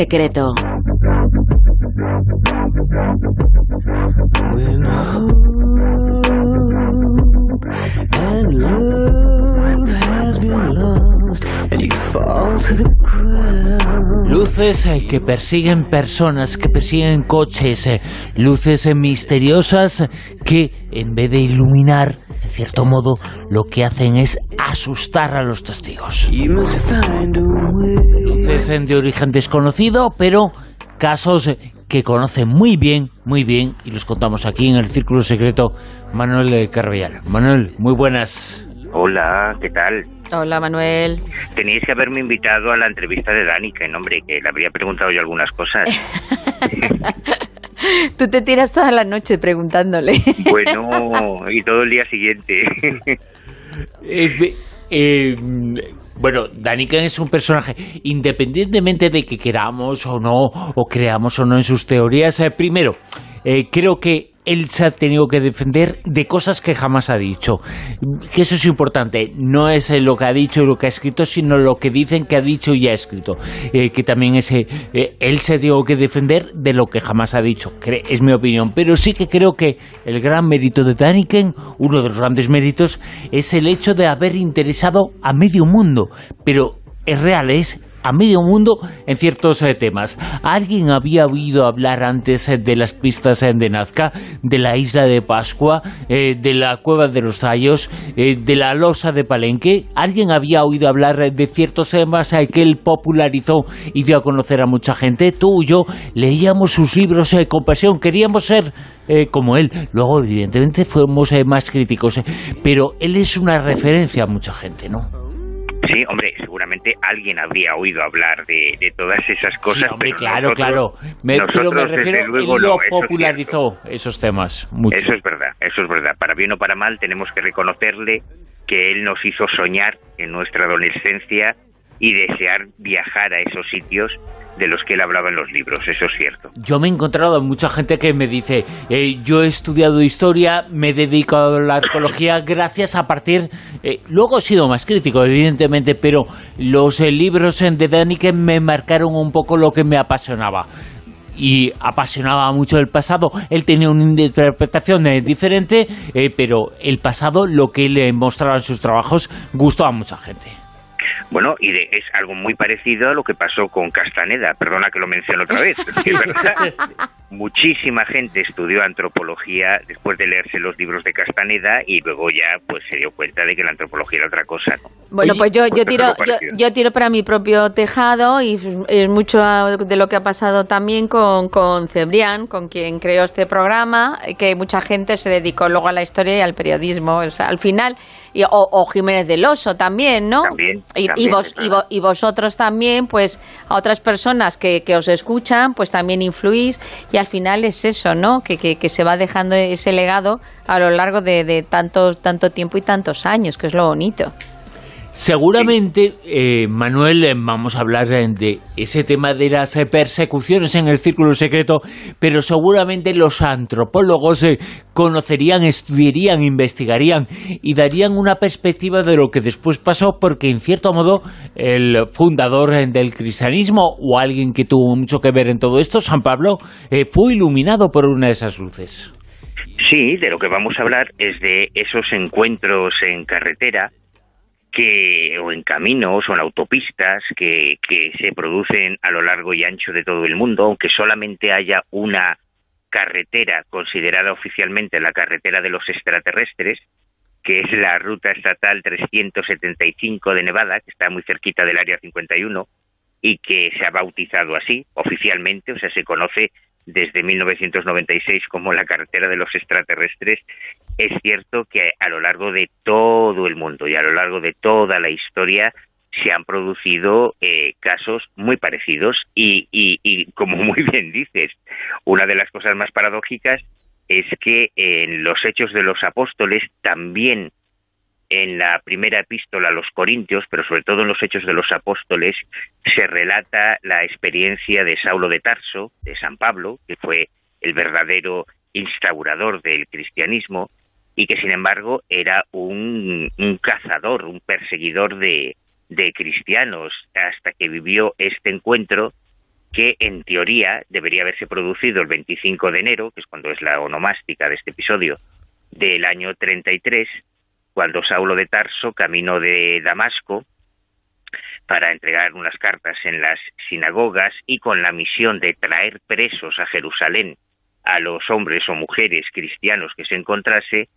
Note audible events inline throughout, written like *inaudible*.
Secreto. Luces eh, que persiguen personas, que persiguen coches, eh, luces eh, misteriosas que en vez de iluminar, en cierto modo, lo que hacen es asustar a los testigos. Luces de origen desconocido, pero casos que conocen muy bien, muy bien, y los contamos aquí en el Círculo Secreto, Manuel Carvallal. Manuel, muy buenas. Hola, ¿qué tal? Hola, Manuel. Teníais que haberme invitado a la entrevista de Dani, que nombre, que le habría preguntado yo algunas cosas. *laughs* Tú te tiras toda la noche preguntándole. *laughs* bueno, y todo el día siguiente. *laughs* Eh, eh, bueno, Daniken es un personaje, independientemente de que queramos o no, o creamos o no en sus teorías, eh, primero, creo que él se ha tenido que defender de cosas que jamás ha dicho. Que eso es importante. No es lo que ha dicho y lo que ha escrito, sino lo que dicen que ha dicho y ha escrito. Eh, que también es, eh, él se ha tenido que defender de lo que jamás ha dicho. Es mi opinión. Pero sí que creo que el gran mérito de Daniken, uno de los grandes méritos, es el hecho de haber interesado a medio mundo. Pero es real, es a medio mundo en ciertos eh, temas. ¿Alguien había oído hablar antes eh, de las pistas eh, de Nazca, de la isla de Pascua, de la cueva de los Tallos, de la losa de Palenque? ¿Alguien había oído hablar de ciertos temas que él popularizó y dio a conocer a mucha gente? Tú y yo leíamos sus libros con pasión, queríamos ser como él. Luego, evidentemente, fuimos más críticos, pero él es una referencia a mucha gente, ¿no? Sí, hombre, seguramente alguien habría oído hablar de, todas esas cosas. hombre, claro, claro. pero me refiero, luego, lo popularizó esos temas. Mucho. Eso es verdad, eso es verdad. Para bien o para mal, tenemos que reconocerle que él nos hizo soñar en nuestra adolescencia y desear viajar a esos sitios de los que él hablaba en los libros, eso es cierto. Yo me he encontrado mucha gente que me dice, eh, yo he estudiado historia, me he dedicado a la arqueología gracias a partir... Eh, luego he sido más crítico, evidentemente, pero los eh, libros de Daniken me marcaron un poco lo que me apasionaba y apasionaba mucho el pasado. Él tenía una interpretación diferente, pero el pasado, lo que él mostraba en sus trabajos, gustó a mucha gente. Bueno, y es algo muy parecido a lo que pasó con Castaneda, perdona que lo menciono otra vez, es verdad. *laughs* Muchísima gente estudió antropología después de leerse los libros de Castaneda y luego ya pues se dio cuenta de que la antropología era otra cosa. Bueno, pues yo, yo tiro yo, tiro para mi propio tejado y es mucho de lo que ha pasado también con, con Cebrián, con quien creó este programa, que mucha gente se dedicó luego a la historia y al periodismo. al final, y, o, Jiménez del Oso también, ¿no? También, y, vos, y, vosotros también, pues a otras personas que, que, os escuchan, pues también influís y al final es eso, ¿no? Que, que, se va dejando ese legado a lo largo de, de tanto, tanto tiempo y tantos años, que es lo bonito. Seguramente, eh, Manuel, eh, vamos a hablar de ese tema de las eh, persecuciones en el círculo secreto, pero seguramente los antropólogos conocerían, estudiarían, investigarían y darían una perspectiva de lo que después pasó, porque en cierto modo el fundador del cristianismo o alguien que tuvo mucho que ver en todo esto, San Pablo, fue iluminado por una de esas luces. Sí, de lo que vamos a hablar es de esos encuentros en carretera que o en caminos o en autopistas que, que se producen a lo largo y ancho de todo el mundo, aunque solamente haya una carretera considerada oficialmente la carretera de los extraterrestres, que es la ruta estatal 375 de Nevada, que está muy cerquita del área 51 y que se ha bautizado así oficialmente, o sea, se conoce desde 1996 como la carretera de los extraterrestres, es cierto que a lo largo de todo el mundo y a lo largo de toda la historia se han producido eh, casos muy parecidos y, y, como *laughs* muy bien dices, una de las cosas más paradójicas es que en los hechos de los apóstoles también en la primera epístola a los Corintios, pero sobre todo en los Hechos de los Apóstoles, se relata la experiencia de Saulo de Tarso, de San Pablo, que fue el verdadero instaurador del cristianismo y que sin embargo era un, cazador, un perseguidor de, de cristianos, hasta que vivió este encuentro que en teoría debería haberse producido el 25 de enero, que es cuando es la onomástica de este episodio, del año 33, cuando Saulo de Tarso, camino de Damasco, para entregar unas cartas en las sinagogas y con la misión de traer presos a Jerusalén a los hombres o mujeres cristianos que se encontrase,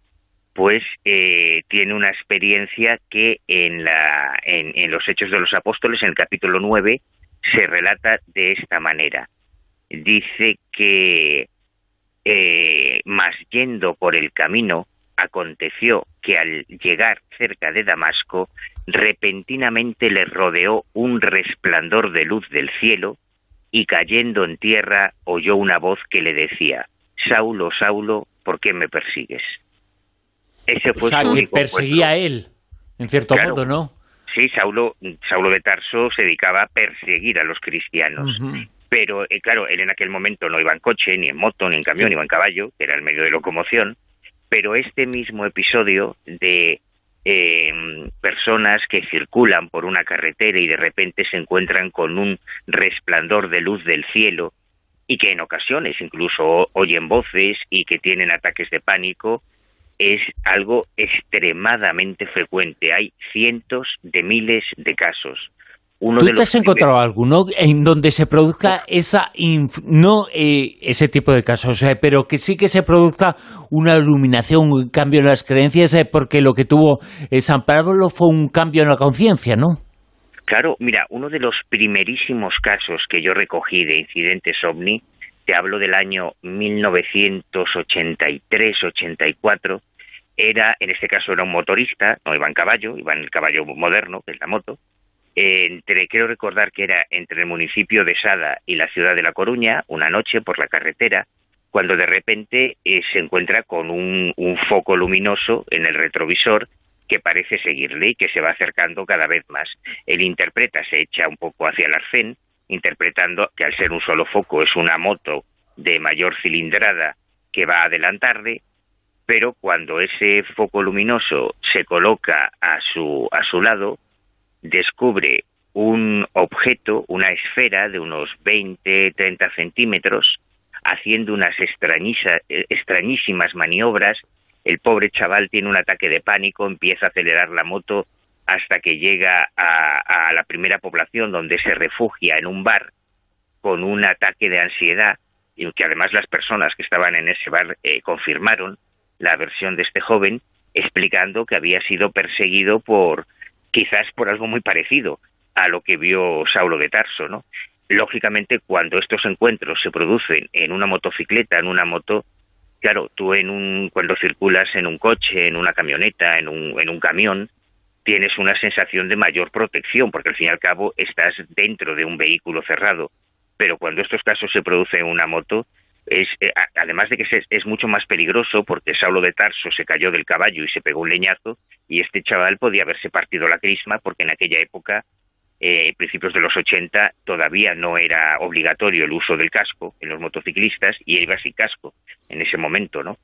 pues eh, tiene una experiencia que en, la, en, los Hechos de los Apóstoles, en el capítulo 9, se relata de esta manera. Dice que, eh, más yendo por el camino, aconteció que al llegar cerca de Damasco, repentinamente le rodeó un resplandor de luz del cielo, y cayendo en tierra oyó una voz que le decía, Saulo, Saulo, ¿por qué me persigues? Ese fue o que perseguía a él, en cierto modo, ¿no? Sí, Saulo, Saulo de Tarso se dedicaba a perseguir a los cristianos. Pero, eh, claro, él en aquel momento no iba en coche, ni en moto, ni en camión, ni iba en caballo, que era el medio de locomoción, pero este mismo episodio de eh, personas que circulan por una carretera y de repente se encuentran con un resplandor de luz del cielo y que en ocasiones incluso oyen voces y que tienen ataques de pánico, es algo extremadamente frecuente. Hay cientos de miles de casos. ¿Tú te has encontrado alguno en donde se produzca esa, no eh, ese tipo de casos, eh, pero que sí que se produzca una iluminación, un cambio en las creencias, eh, porque lo que tuvo San Pablo fue un cambio en la conciencia, ¿no? Claro, mira, uno de los primerísimos casos que yo recogí de incidentes ovni, te hablo del año 1983-84, era, en este caso era un motorista, no iba en caballo, iba en el caballo moderno, que es la moto, entre, quiero recordar que era entre el municipio de Sada y la ciudad de La Coruña, una noche por la carretera, cuando de repente eh, se encuentra con un, foco luminoso en el retrovisor que parece seguirle y que se va acercando cada vez más. Él interpreta, se echa un poco hacia el arcén, interpretando que al ser un solo foco es una moto de mayor cilindrada que va a adelantarle, pero cuando ese foco luminoso se coloca a su, a su lado, descubre un objeto, una esfera de unos 20, 30 centímetros, haciendo unas extrañísimas maniobras. El pobre chaval tiene un ataque de pánico, empieza a acelerar la moto hasta que llega a, la primera población donde se refugia en un bar con un ataque de ansiedad y que además las personas que estaban en ese bar eh, confirmaron la versión de este joven explicando que había sido perseguido por quizás por algo muy parecido a lo que vio Saulo de Tarso, ¿no? Lógicamente, cuando estos encuentros se producen en una motocicleta, en una moto, claro, tú en un, cuando circulas en un coche, en una camioneta, en un, en un camión, tienes una sensación de mayor protección, porque al fin y al cabo estás dentro de un vehículo cerrado. Pero cuando estos casos se producen en una moto, es, eh, además de que es, mucho más peligroso porque Saulo de Tarso se cayó del caballo y se pegó un leñazo y este chaval podía haberse partido la crisma porque en aquella época, eh, principios de los 80, todavía no era obligatorio el uso del casco en los motociclistas y iba sin casco en ese momento, ¿no?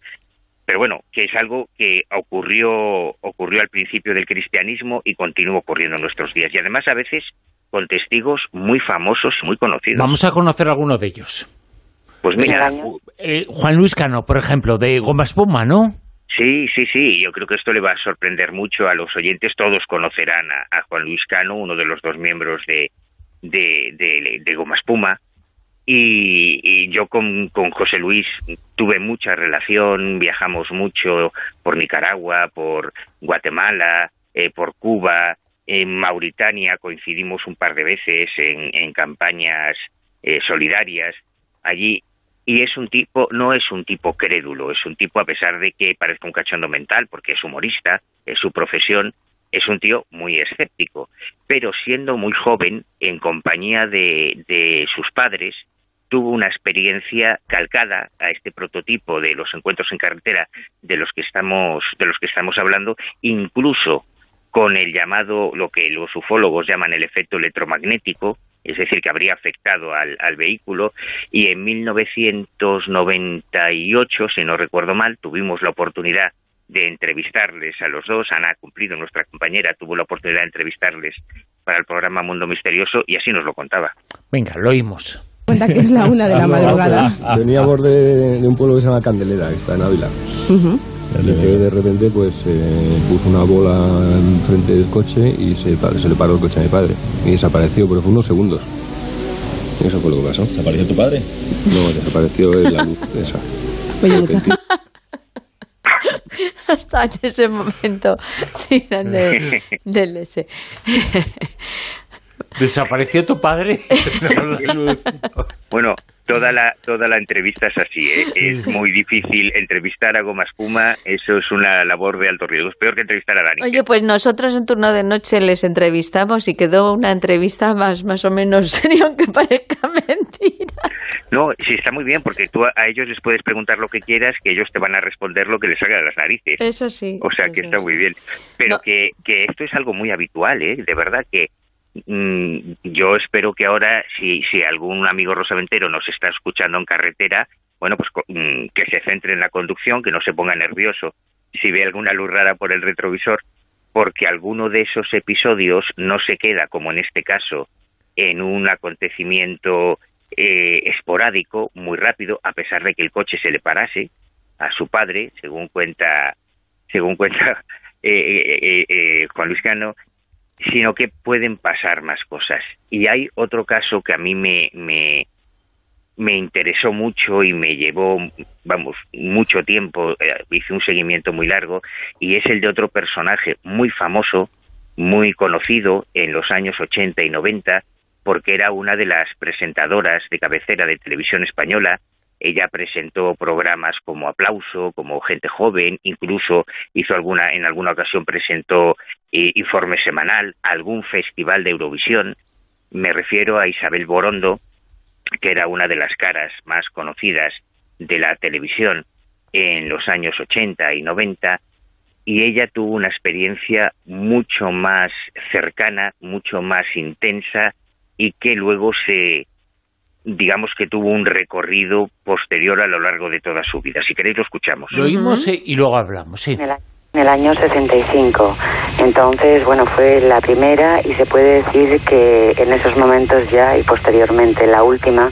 Pero bueno, que es algo que ocurrió, ocurrió al principio del cristianismo y continúa ocurriendo en nuestros días. Y además a veces con testigos muy famosos muy conocidos. Vamos a conocer algunos de ellos. Pues mira, eh, Juan Luis Cano, por ejemplo, de Goma Espuma, ¿no? Sí, sí, sí, yo creo que esto le va a sorprender mucho a los oyentes, todos conocerán a, Juan Luis Cano, uno de los dos miembros de, de, de, Goma Espuma, y, yo con, con, José Luis tuve mucha relación, viajamos mucho por Nicaragua, por Guatemala, eh, por Cuba, en Mauritania coincidimos un par de veces en, en campañas eh, solidarias. Allí y es un tipo, no es un tipo crédulo, es un tipo, a pesar de que parezca un cachondo mental, porque es humorista, es su profesión, es un tío muy escéptico, pero siendo muy joven, en compañía de, de sus padres, tuvo una experiencia calcada a este prototipo de los encuentros en carretera de los que estamos, de los que estamos hablando, incluso con el llamado, lo que los ufólogos llaman el efecto electromagnético, es decir, que habría afectado al, vehículo y en 1998, si no recuerdo mal, tuvimos la oportunidad de entrevistarles a los dos. Ana ha cumplido, nuestra compañera, tuvo la oportunidad de entrevistarles para el programa Mundo Misterioso y así nos lo contaba. Venga, lo oímos. Cuenta que es la una de la *laughs* madrugada. Veníamos de, de, un pueblo que se llama Candelera, que está en Ávila. Y que de repente pues eh, puso una bola enfrente del coche y se, se le paró el coche a mi padre. Y desapareció, pero fue unos segundos. Y eso fue lo que pasó. ¿Desapareció tu padre? No, desapareció la luz *laughs* esa. Oye. *laughs* Hasta en ese momento *laughs* tiran de, del ese. ¿Desapareció tu padre? bueno, toda la toda la entrevista es así, ¿eh? es muy difícil entrevistar a Goma Espuma, eso es una labor de alto riesgo, es peor que entrevistar a Dani. Oye, pues nosotros en turno de noche les entrevistamos y quedó una entrevista más más o menos *laughs* seria, aunque parezca mentira. No, sí está muy bien porque tú a ellos les puedes preguntar lo que quieras, que ellos te van a responder lo que les salga de las narices. Eso sí. O sea que está muy bien, pero No. que que esto es algo muy habitual, ¿eh? De verdad que Mm, yo espero que ahora, si, si algún amigo rosaventero nos está escuchando en carretera, bueno, pues co- mm, que se centre en la conducción, que no se ponga nervioso. Si ve alguna luz rara por el retrovisor, porque alguno de esos episodios no se queda, como en este caso, en un acontecimiento eh, esporádico, muy rápido, a pesar de que el coche se le parase a su padre, según cuenta, según cuenta *laughs* eh, eh, eh, eh, Juan Luis Cano, sino que pueden pasar más cosas. Y hay otro caso que a mí me, me, me interesó mucho y me llevó, vamos, mucho tiempo, eh, hice un seguimiento muy largo, y es el de otro personaje muy famoso, muy conocido en los años 80 y 90, porque era una de las presentadoras de cabecera de televisión española. Ella presentó programas como Aplauso, como Gente Joven, incluso hizo alguna, en alguna ocasión presentó eh, informe semanal, algún festival de Eurovisión. Me refiero a Isabel Borondo, que era una de las caras más conocidas de la televisión en los años 80 y 90, y ella tuvo una experiencia mucho más cercana, mucho más intensa, y que luego se, digamos que tuvo un recorrido posterior a lo largo de toda su vida. Si queréis lo escuchamos. Lo oímos eh, y luego hablamos, sí. En el, año 65. Entonces, bueno, fue la primera y se puede decir que en esos momentos ya y posteriormente la última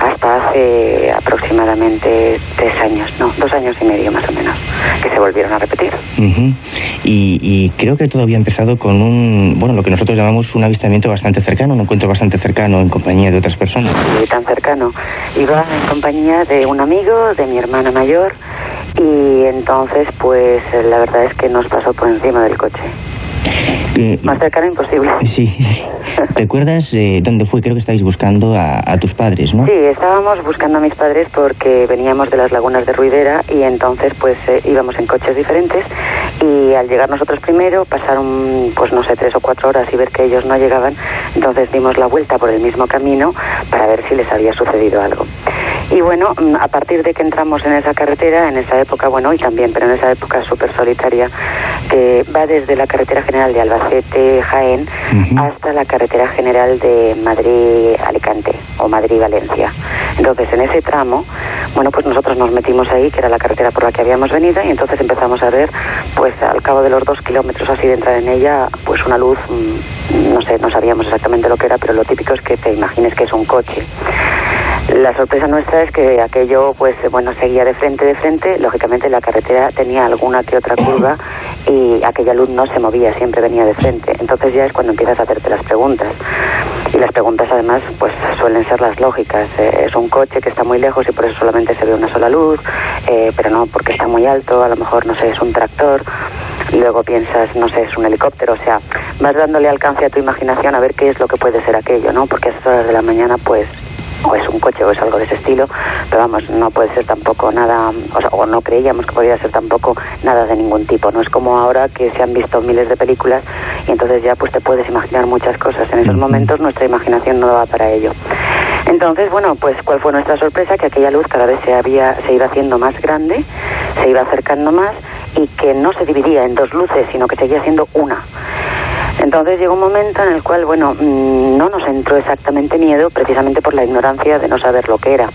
hasta hace aproximadamente tres años, no, dos años y medio más o menos, que se volvieron a repetir. Ujú. y, y creo que todo había empezado con un, bueno, lo que nosotros llamamos un avistamiento bastante cercano, un encuentro bastante cercano en compañía de otras personas. y tan cercano. Iba en compañía de un amigo, de mi hermana mayor, y entonces, pues la verdad es que nos pasó por encima del coche. Eh, Más cercano imposible. sí. ¿Recuerdas eh, dónde fue? Creo que estáis buscando a, a tus padres, ¿no? Sí, estábamos buscando a mis padres porque veníamos de las lagunas de Ruidera y entonces pues eh, íbamos en coches diferentes y al llegar nosotros primero pasaron pues no sé tres o cuatro horas y ver que ellos no llegaban, entonces dimos la vuelta por el mismo camino para ver si les había sucedido algo. Y bueno, mm, a partir de que entramos en esa carretera, en esa época, bueno, hoy también, pero en esa época súper solitaria, que va desde la carretera general de Albacete-Jaén Ujú. hasta la carretera general de Madrid-Alicante o Madrid-Valencia. Entonces, en ese tramo, bueno, pues nosotros nos metimos ahí, que era la carretera por la que habíamos venido, y entonces empezamos a ver, pues al cabo de los dos kilómetros así de entrar en ella, pues una luz, mm, no sé, no sabíamos exactamente lo que era, pero lo típico es que te imagines que es un coche. La sorpresa nuestra es que aquello, pues bueno, seguía de frente, de frente. Lógicamente la carretera tenía alguna que otra curva y aquella luz no se movía, siempre venía de frente. Entonces ya es cuando empiezas a hacerte las preguntas. Y las preguntas además, pues suelen ser las lógicas. Eh, es un coche que está muy lejos y por eso solamente se ve una sola luz, eh, pero no porque está muy alto, a lo mejor, no sé, es un tractor. Luego piensas, no sé, es un helicóptero, o sea, vas dándole alcance a tu imaginación a ver qué es lo que puede ser aquello, ¿no? Porque a esas horas de la mañana, pues, o es un coche o es algo de ese estilo, pero vamos, no puede ser tampoco nada, o, sea, o no creíamos que podía ser tampoco nada de ningún tipo, no es como ahora que se han visto miles de películas y entonces ya pues te puedes imaginar muchas cosas, en esos momentos nuestra imaginación no daba para ello. Entonces, bueno, pues cuál fue nuestra sorpresa, que aquella luz cada vez se, había, se iba haciendo más grande, se iba acercando más y que no se dividía en dos luces, sino que seguía siendo una. Entonces llegó un momento en el cual, bueno, mm, no nos entró exactamente miedo, precisamente por la ignorancia de no saber lo que era.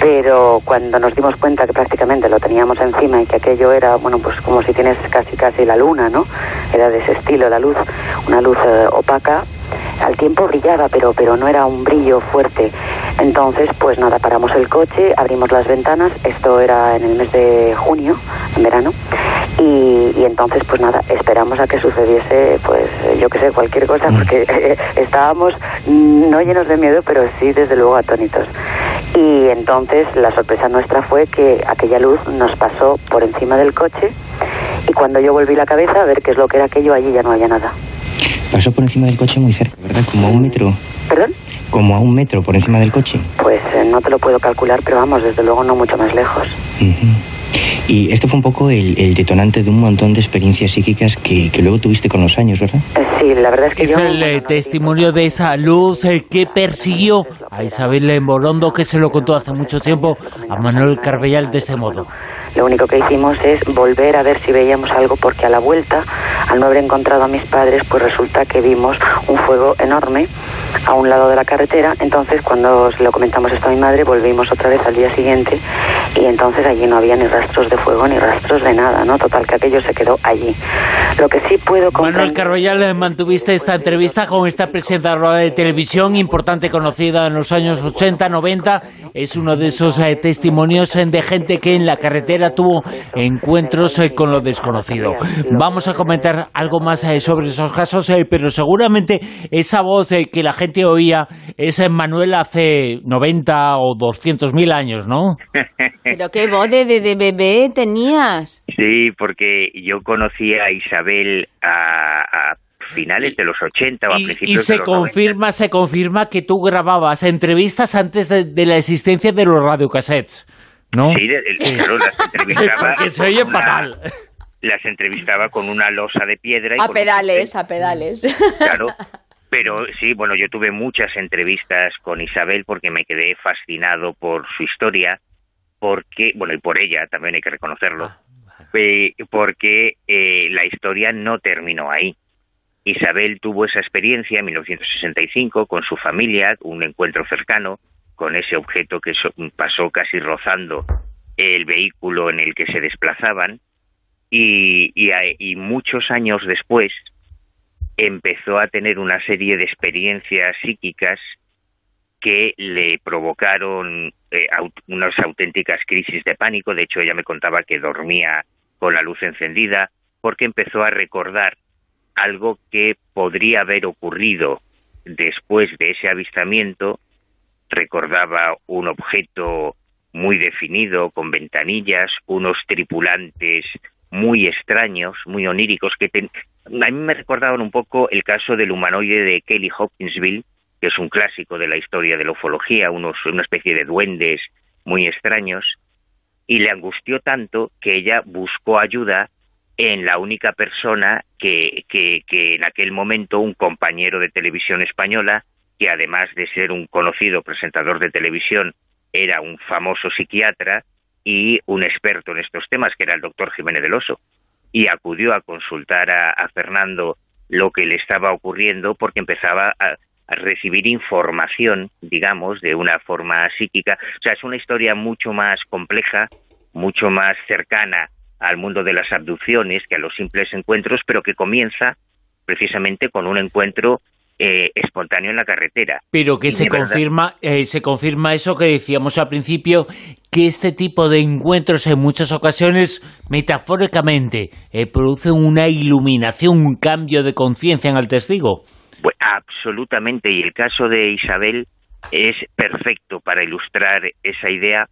Pero cuando nos dimos cuenta que prácticamente lo teníamos encima y que aquello era, bueno, pues como si tienes casi casi la luna, ¿no? Era de ese estilo la luz, una luz eh, opaca. Al tiempo brillaba, pero, pero no era un brillo fuerte. Entonces, pues nada, paramos el coche, abrimos las ventanas, esto era en el mes de junio, en verano, y, entonces, pues nada, esperamos a que sucediese, pues yo que sé, cualquier cosa, mm. porque estábamos no llenos de miedo, pero sí, desde luego, atónitos. Y entonces la sorpresa nuestra fue que aquella luz nos pasó por encima del coche y cuando yo volví la cabeza a ver qué es lo que era aquello, allí ya no había nada. Pasó por encima del coche muy cerca, ¿verdad? Como a un metro. ¿Perdón? Como a un metro por encima del coche. Pues eh, no te lo puedo calcular, pero vamos, desde luego no mucho más lejos. Y esto fue un poco el, detonante de un montón de experiencias psíquicas que, luego tuviste con los años, ¿verdad? Eh, sí, la verdad es que es el eh, testimonio de esa luz que persiguió a Isabel Morondo, que se lo contó hace mucho tiempo a Manuel Carbellal de ese modo. Lo único que hicimos es volver a ver si veíamos algo, porque a la vuelta, al no haber encontrado a mis padres, pues resulta que vimos un fuego enorme a un lado de la carretera. Entonces, cuando lo comentamos esto a mi madre, volvimos otra vez al día siguiente y entonces allí no había ni rastros de fuego ni rastros de nada, ¿no? Total, que aquello se quedó allí. Lo que sí puedo comprender... Manuel Carroyal, mantuviste esta entrevista con esta presentadora de televisión importante, conocida en los años 80, 90. Es uno de esos eh, testimonios eh, de gente que en la carretera tuvo encuentros eh, con lo desconocido. Vamos a comentar algo más sobre esos casos, pero seguramente esa voz que la gente oía es Manuel hace 90 o 200 mil años, ¿no? *laughs* Pero qué voz de, de, bebé tenías. Sí, porque yo conocí a Isabel a, finales de los 80 o a principios y se confirma, se confirma que tú grababas entrevistas antes de, la existencia de los radiocassettes, ¿no? Sí, las *laughs* entrevistaba. porque se oye fatal. Las entrevistaba con una losa de piedra. Y a pedales, a pedales. Claro, *laughs* pero sí, bueno, yo tuve muchas entrevistas con Isabel porque me quedé fascinado por su historia porque, bueno, y por ella también hay que reconocerlo, ah, porque eh, la historia no terminó ahí. Isabel tuvo esa experiencia en 1965 con su familia, un encuentro cercano con ese objeto que pasó casi rozando el vehículo en el que se desplazaban y, y muchos años después empezó a tener una serie de experiencias psíquicas que le provocaron eh, unas auténticas crisis de pánico. De hecho, ella me contaba que dormía con la luz encendida porque empezó a recordar algo que podría haber ocurrido después de ese avistamiento. Recordaba un objeto muy definido, con ventanillas, unos tripulantes muy extraños, muy oníricos, que a mí me recordaban un poco el caso del humanoide de Kelly Hopkinsville, que es un clásico de la historia de la ufología, unos, una especie de duendes muy extraños, y le angustió tanto que ella buscó ayuda en la única persona que, que, que en aquel momento un compañero de televisión española, que además de ser un conocido presentador de televisión, era un famoso psiquiatra y un experto en estos temas, que era el doctor Jiménez del Oso, y acudió a consultar a, a Fernando lo que le estaba ocurriendo porque empezaba a, recibir información, digamos, de una forma psíquica. O sea, es una historia mucho más compleja, mucho más cercana al mundo de las abducciones que a los simples encuentros, pero que comienza precisamente con un encuentro eh, espontáneo en la carretera. Pero que se confirma, eh, se confirma eso que decíamos al principio, que este tipo de encuentros en muchas ocasiones, metafóricamente, eh, producen una iluminación, un cambio de conciencia en el testigo. Pues absolutamente, y el caso de Isabel es perfecto para ilustrar esa idea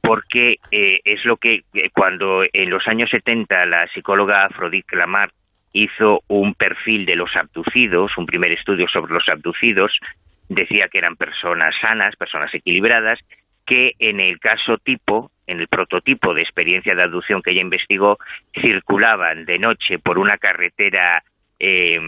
porque eh, es lo que eh, cuando en los años 70 la psicóloga Afrodite Clamart hizo un perfil de los abducidos, un primer estudio sobre los abducidos, decía que eran personas sanas, personas equilibradas, que en el caso tipo, en el prototipo de experiencia de abducción que ella investigó, circulaban de noche por una carretera eh,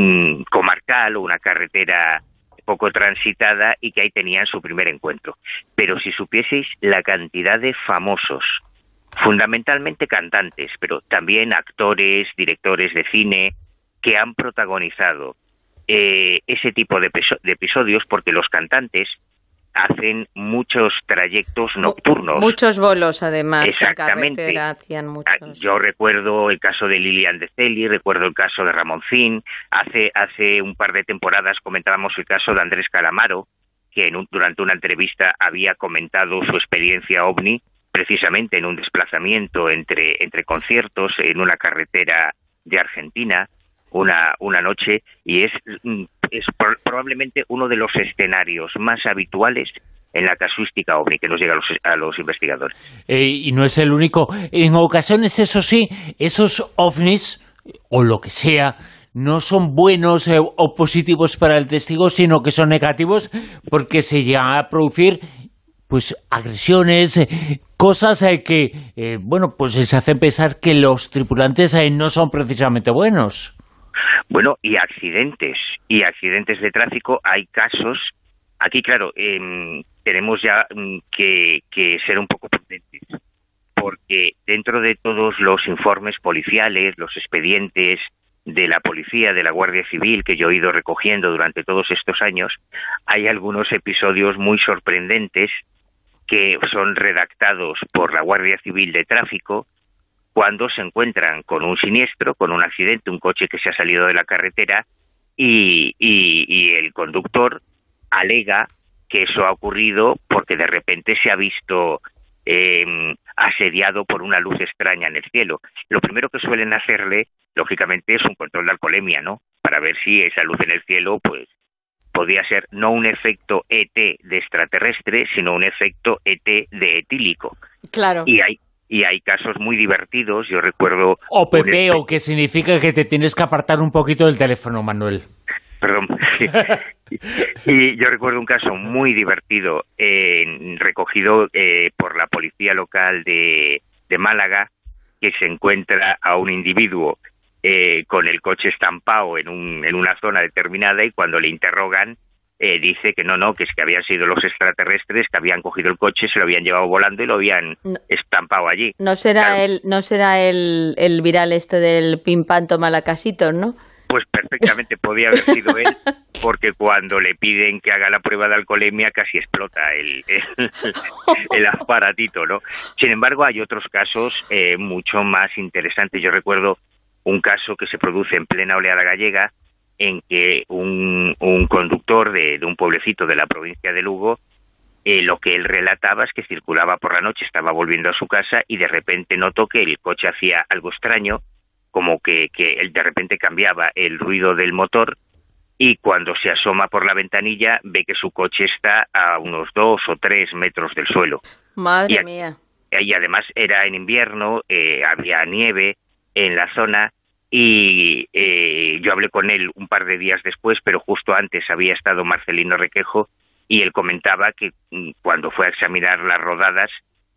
Mm, comarcal o una carretera poco transitada y que ahí tenían su primer encuentro. Pero si supieseis la cantidad de famosos, fundamentalmente cantantes, pero también actores, directores de cine, que han protagonizado eh, ese tipo de, episodios, porque los cantantes hacen muchos trayectos nocturnos. Muchos bolos, además. Exactamente. hacían ah, Yo recuerdo el caso de Lilian de Celi, recuerdo el caso de Ramoncín. Hace, hace un par de temporadas comentábamos el caso de Andrés Calamaro, que durante una entrevista había comentado su experiencia ovni precisamente en un desplazamiento entre, entre conciertos en una carretera de Argentina una, una noche y es, mm, es probablemente uno de los escenarios más habituales en la casuística ovni que nos llega a los, investigadores. Eh, y no es el único. En ocasiones, eso sí, esos ovnis, o lo que sea, no son buenos eh, o positivos para el testigo, sino que son negativos porque se llega a producir pues agresiones, eh, cosas que, bueno, pues se hacen pensar que los tripulantes no son precisamente buenos. Bueno, y accidentes, y accidentes de tráfico, hay casos. Aquí, claro, em, tenemos ya mm, que, ser un poco prudentes, porque dentro de todos los informes policiales, los expedientes de la policía, de la Guardia Civil, que yo he ido recogiendo durante todos estos años, hay algunos episodios muy sorprendentes que son redactados por la Guardia Civil de Tráfico cuando se encuentran con un siniestro, con un accidente, un coche que se ha salido de la carretera y, y el conductor alega que eso ha ocurrido porque de repente se ha visto em, asediado por una luz extraña en el cielo. Lo primero que suelen hacerle, lógicamente, es un control de alcoholemia, ¿no? Para ver si esa luz en el cielo, pues, podía ser no un efecto ET de extraterrestre, sino un efecto ET de etílico. Claro. Y hay y hay casos muy divertidos. Yo recuerdo. O pepeo, que significa que te tienes que apartar un poquito del teléfono, Manuel. *laughs* Perdón. y yo recuerdo un caso muy divertido recogido eh, por la policía local de, Málaga que se encuentra a un individuo eh, con el coche estampado en, un, en una zona determinada y cuando le interrogan eh, dice que no, no, que es que habían sido los extraterrestres que habían cogido el coche, se lo habían llevado volando y lo habían estampado allí. No será el, no será el, el viral este del pimpanto malacasito, ¿no? Pues perfectamente podía haber sido él, *laughs* porque cuando le piden que haga la prueba de alcoholemia casi explota el, *laughs* el, aparatito, ¿no? Sin embargo, hay otros casos eh, mucho más interesantes. Yo recuerdo un caso que se produce en plena oleada gallega, en que un, un conductor de, un pueblecito de la provincia de Lugo eh, lo que él relataba es que circulaba por la noche, estaba volviendo a su casa y de repente notó que el coche hacía algo extraño como que, que él de repente cambiaba el ruido del motor y cuando se asoma por la ventanilla ve que su coche está a unos dos o tres metros del suelo. Madre mía. Y además era en invierno, eh, había nieve en la zona y eh, yo hablé con él un par de días después, pero justo antes había estado Marcelino Requejo y él comentaba que mm, cuando fue a examinar las rodadas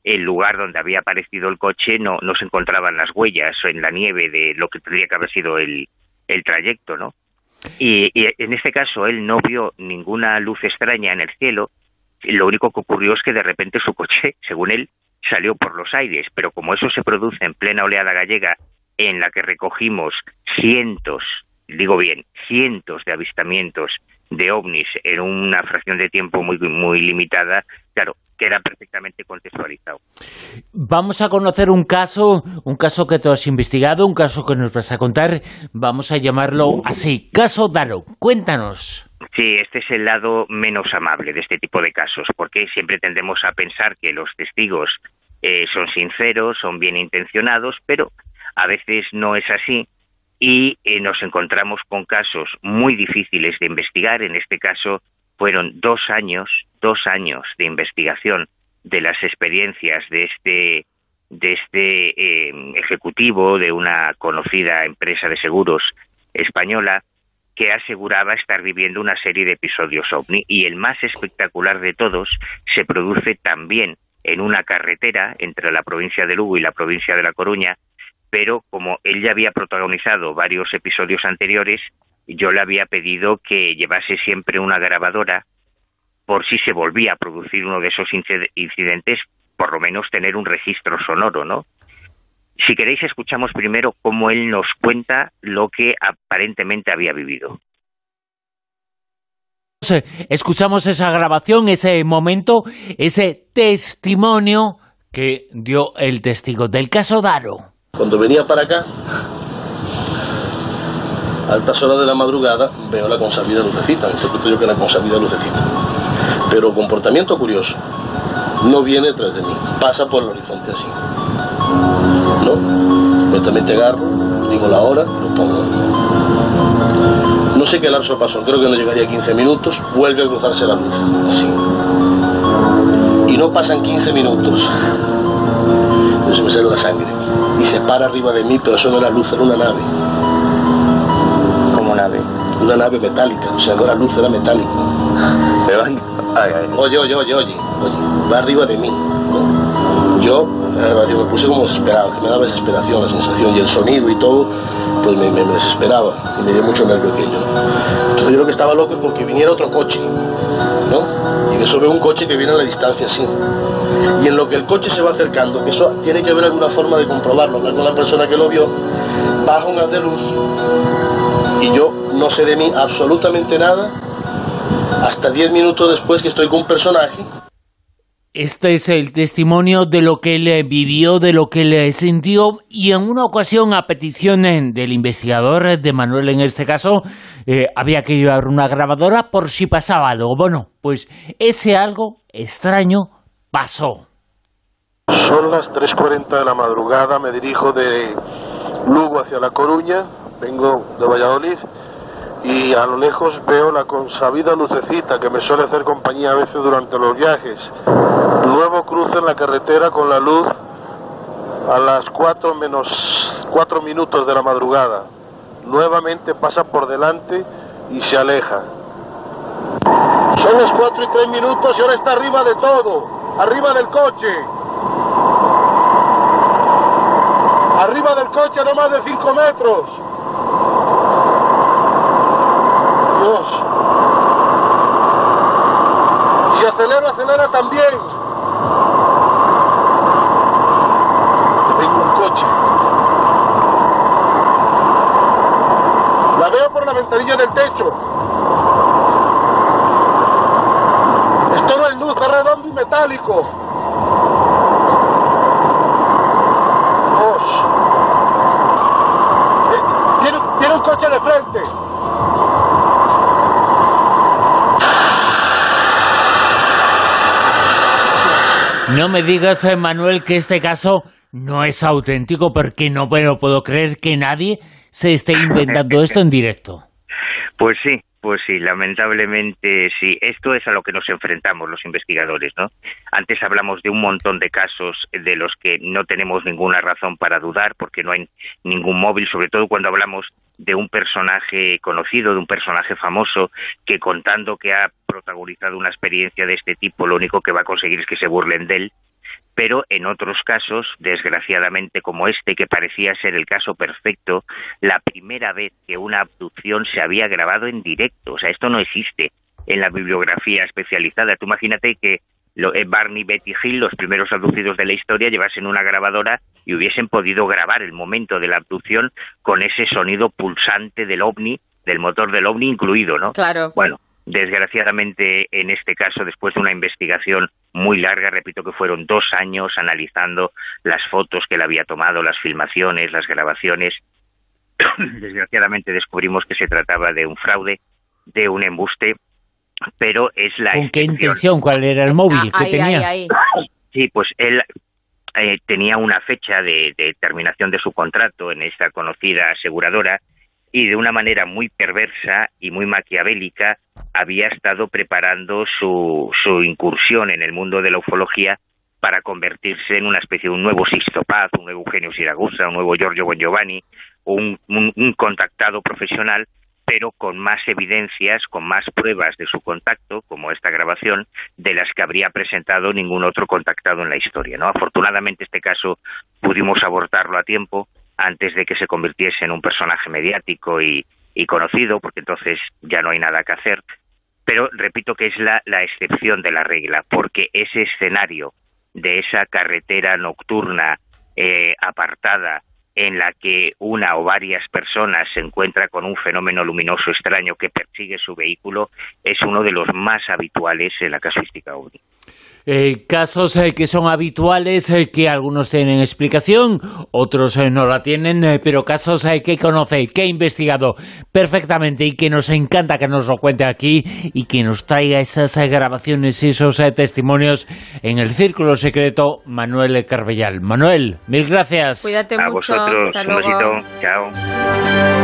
el lugar donde había aparecido el coche no, no se encontraban las huellas en la nieve de lo que tendría que haber sido el, el trayecto, ¿no? Y, en este caso él no vio ninguna luz extraña en el cielo, lo único que ocurrió es que de repente su coche, *laughs* según él, salió por los aires, pero como eso se produce en plena oleada gallega en la que recogimos cientos, digo bien, cientos de avistamientos de ovnis en una fracción de tiempo muy muy limitada, claro, queda perfectamente contextualizado. Vamos a conocer un caso, un caso que tú has investigado, un caso que nos vas a contar, vamos a llamarlo así, caso Daro. Cuéntanos. Sí, este es el lado menos amable de este tipo de casos, porque siempre tendemos a pensar que los testigos eh, son sinceros, son bien intencionados, pero a veces no es así y eh, nos encontramos con casos muy difíciles de investigar. En este caso, fueron dos años, dos años de investigación de las experiencias de este de este eh, ejecutivo de una conocida empresa de seguros española que aseguraba estar viviendo una serie de episodios ovni y el más espectacular de todos se produce también en una carretera entre la provincia de Lugo y la provincia de La Coruña, pero como él ya había protagonizado varios episodios anteriores, yo le había pedido que llevase siempre una grabadora por si se volvía a producir uno de esos incidentes, por lo menos tener un registro sonoro, ¿no? Si queréis, escuchamos primero cómo él nos cuenta lo que aparentemente había vivido. Escuchamos esa grabación, ese momento, ese testimonio que dio el testigo del caso Daro. Cuando venía para acá, altas horas de la madrugada veo la consabida lucecita, interpreto yo que la consabida lucecita. Pero comportamiento curioso, no viene detrás de mí, pasa por el horizonte así. ¿No? Inmediatamente agarro, digo la hora, lo pongo. No sé qué lapso pasó, creo que no llegaría a 15 minutos, vuelve a cruzarse la luz, así. Y no pasan 15 minutos. Entonces me sale la sangre. Y se para arriba de mí, pero eso no era luz, era una nave. ¿Cómo nave? Una nave metálica, o sea, no era luz, era metálico. *laughs* Oye, oye, oye, oye, oye, va arriba de mí. Yo eh, me puse como desesperado, que me daba desesperación la sensación y el sonido y todo, pues me, desesperaba y me dio mucho nervio aquello. Entonces yo lo que estaba loco es porque viniera otro coche, ¿no? Y eso veo un coche que viene a la distancia así. Y en lo que el coche se va acercando, que eso tiene que haber alguna forma de comprobarlo, hablar con la persona que lo vio, baja un haz de luz y yo no sé de mí absolutamente nada hasta 10 minutos después que estoy con un personaje. Este es el testimonio de lo que él vivió, de lo que él sintió y en una ocasión a petición del investigador, de Manuel en este caso, eh, había que llevar una grabadora por si pasaba algo. Bueno, pues ese algo extraño pasó. Son las 3.40 de la madrugada, me dirijo de Lugo hacia La Coruña, vengo de Valladolid y a lo lejos veo la consabida lucecita que me suele hacer compañía a veces durante los viajes. En la carretera con la luz a las 4 menos 4 minutos de la madrugada. Nuevamente pasa por delante y se aleja. Son las 4 y 3 minutos y ahora está arriba de todo, arriba del coche. Arriba del coche no más de 5 metros. Si acelero, acelera también. Tengo un coche. La veo por la ventanilla del techo. Es todo en luz, es redondo y metálico. Tiene, tiene un coche de frente. No me digas, Manuel, que este caso no es auténtico porque no puedo creer que nadie se esté inventando esto en directo. Pues sí, pues sí, lamentablemente sí. Esto es a lo que nos enfrentamos los investigadores, ¿no? Antes hablamos de un montón de casos de los que no tenemos ninguna razón para dudar porque no hay ningún móvil, sobre todo cuando hablamos de un personaje conocido, de un personaje famoso, que contando que ha protagonizado una experiencia de este tipo, lo único que va a conseguir es que se burlen de él. Pero en otros casos, desgraciadamente como este, que parecía ser el caso perfecto, la primera vez que una abducción se había grabado en directo. O sea, esto no existe en la bibliografía especializada. Tú imagínate que eh, Barney, Betty Hill, los primeros abducidos de la historia, llevasen una grabadora y hubiesen podido grabar el momento de la abducción con ese sonido pulsante del ovni, del motor del ovni incluido, ¿no? Claro. Bueno, desgraciadamente en este caso, después de una investigación muy larga, repito que fueron dos años analizando las fotos que él había tomado, las filmaciones, las grabaciones, *coughs* desgraciadamente descubrimos que se trataba de un fraude, de un embuste pero es la ¿Con qué intención? ¿Cuál era el móvil que tenía? *coughs* Sí, pues él eh, tenía una fecha de, terminación de su contrato en esta conocida aseguradora y de una manera muy perversa y muy maquiavélica había estado preparando su, su incursión en el mundo de la ufología para convertirse en una especie de un nuevo Sixto un nuevo Eugenio Siragusa, un nuevo Giorgio Bongiovanni, un, un contactado profesional pero con más evidencias, con más pruebas de su contacto, como esta grabación, de las que habría presentado ningún otro contactado en la historia. ¿no? Afortunadamente este caso pudimos abortarlo a tiempo antes de que se convirtiese en un personaje mediático y, conocido, porque entonces ya no hay nada que hacer. Pero repito que es la, excepción de la regla, porque ese escenario de esa carretera nocturna eh, apartada en la que una o varias personas se encuentra con un fenómeno luminoso extraño que persigue su vehículo es uno de los más habituales en la casuística OVNI. Eh, casos eh, que son habituales, eh, que algunos tienen explicación, otros no la tienen, pero casos que conoce, que ha investigado perfectamente y que nos encanta que nos lo cuente aquí y que nos traiga esas grabaciones y esos testimonios en el Círculo Secreto, Manuel Carvellal. Manuel, mil gracias. Cuídate A mucho. vosotros, un besito. Chao.